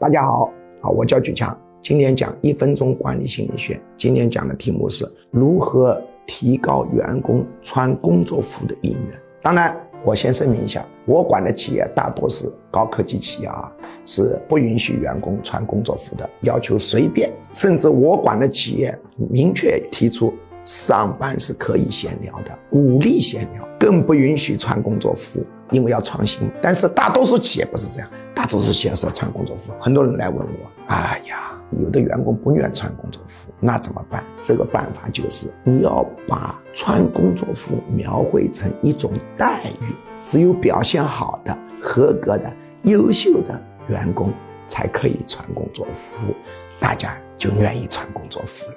大家好，啊，我叫举强，今天讲一分钟管理心理学。今天讲的题目是如何提高员工穿工作服的意愿。当然，我先声明一下，我管的企业大多是高科技企业啊，是不允许员工穿工作服的，要求随便。甚至我管的企业明确提出。上班是可以闲聊的，鼓励闲聊，更不允许穿工作服，因为要创新。但是大多数企业不是这样，大多数企业是要穿工作服。很多人来问我，哎呀，有的员工不愿穿工作服，那怎么办？这个办法就是你要把穿工作服描绘成一种待遇，只有表现好的、合格的、优秀的员工才可以穿工作服，大家就愿意穿工作服了。